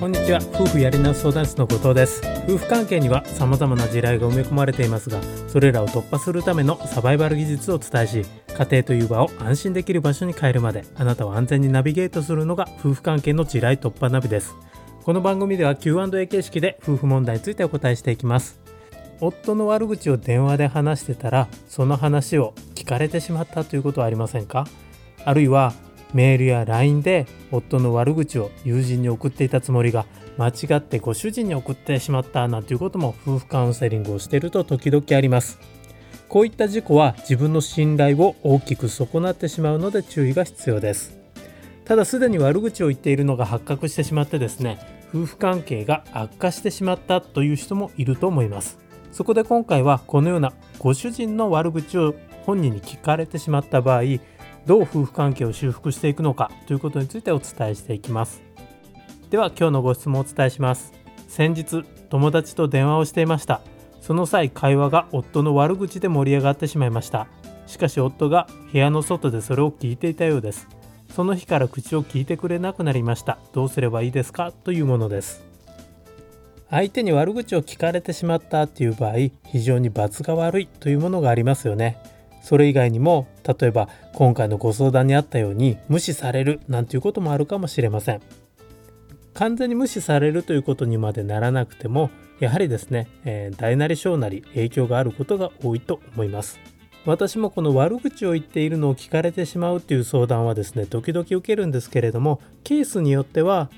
こんにちは。夫婦やり直し相談室の後藤です。夫婦関係には様々な地雷が埋め込まれていますがそれらを突破するためのサバイバル技術をお伝えし家庭という場を安心できる場所に変えるまであなたを安全にナビゲートするのが夫婦関係の地雷突破ナビです。この番組では Q&A 形式で夫婦問題についてお答えしていきます。夫の悪口を電話で話してたらその話を聞かれてしまったということはありませんか？あるいはメールや LINE で夫の悪口を友人に送っていたつもりが間違ってご主人に送ってしまったなんていうことも夫婦カウンセリングをしていると時々あります。こういった事故は自分の信頼を大きく損なってしまうので注意が必要です。ただすでに悪口を言っているのが発覚してしまってですね夫婦関係が悪化してしまったという人もいると思います。そこで今回はこのようなご主人の悪口を本人に聞かれてしまった場合どう夫婦関係を修復していくのかということについてお伝えしていきます。では今日のご質問をお伝えします。先日友達と電話をしていました。その際会話が夫の悪口で盛り上がってしまいました。しかし夫が部屋の外でそれを聞いていたようです。その日から口を聞いてくれなくなりました。どうすればいいですか？というものです。相手に悪口を聞かれてしまったという場合非常に罰が悪いというものがありますよね。それ以外にも例えば今回のご相談にあったように無視されるなんていうこともあるかもしれません。完全に無視されるということにまでならなくてもやはりですね、えー、大なり小なり影響があることが多いと思います。私もこの悪口を言っているのを聞かれてしまうという相談はですね時々受けるんですけれどもケースによっては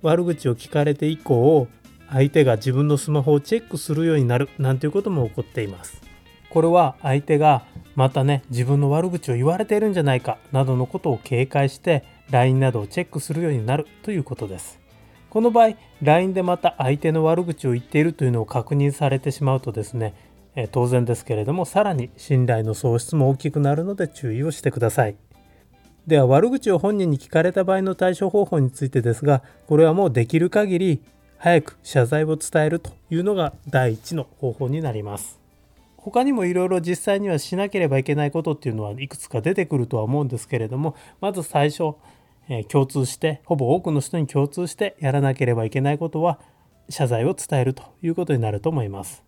悪口を聞かれて以降相手が自分のスマホをチェックするようになるなんていうことも起こっています。これは相手がまたね自分の悪口を言われているんじゃないかなどのことを警戒して LINE などをチェックするようになるということです。この場合 LINE でまた相手の悪口を言っているというのを確認されてしまうとですねえ当然ですけれどもさらに信頼の喪失も大きくなるので注意をしてください。では悪口を本人に聞かれた場合の対処方法についてですがこれはもうできる限り早く謝罪を伝えるというのが第一の方法になります。他にもいろいろ実際にはしなければいけないことっていうのはいくつか出てくるとは思うんですけれどもまず最初、えー、共通してほぼ多くの人に共通してやらなければいけないことは謝罪を伝えるということになると思います。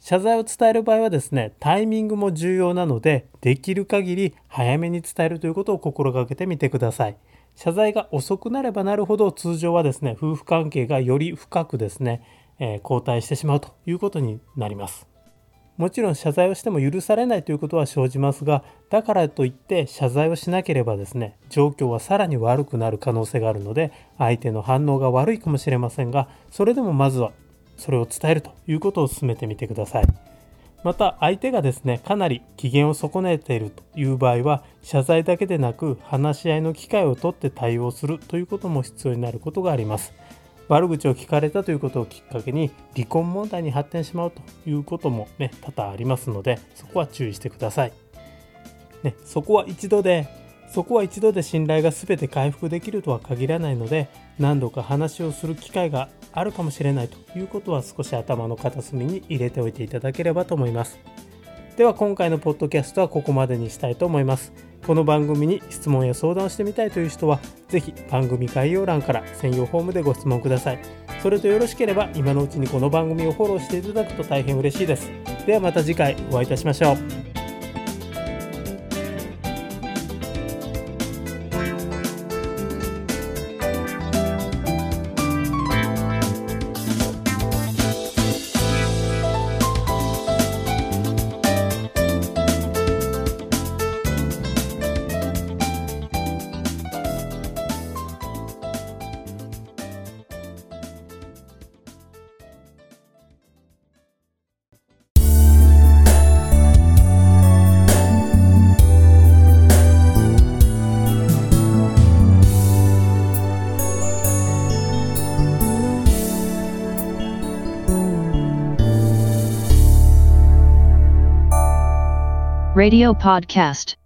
謝罪を伝える場合はですねタイミングも重要なのでできる限り早めに伝えるということを心がけてみてください。謝罪が遅くなればなるほど通常はですね夫婦関係がより深くですね、えー、後退してしまうということになります。もちろん謝罪をしても許されないということは生じますがだからといって謝罪をしなければですね状況はさらに悪くなる可能性があるので相手の反応が悪いかもしれませんがそれでもまずはそれを伝えるということを進めてみてください。また相手がですねかなり機嫌を損ねているという場合は謝罪だけでなく話し合いの機会をとって対応するということも必要になることがあります。悪口を聞かれたということをきっかけに離婚問題に発展しまうということもね多々ありますのでそこは注意してください。ね、そこは一度でそこは一度で信頼が全て回復できるとは限らないので何度か話をする機会があるかもしれないということは少し頭の片隅に入れておいていただければと思います。では今回のポッドキャストはここまでにしたいと思います。この番組に質問や相談をしてみたいという人は、ぜひ番組概要欄から専用フォームでご質問ください。それとよろしければ今のうちにこの番組をフォローしていただくと大変嬉しいです。ではまた次回お会いいたしましょう。Radio Podcast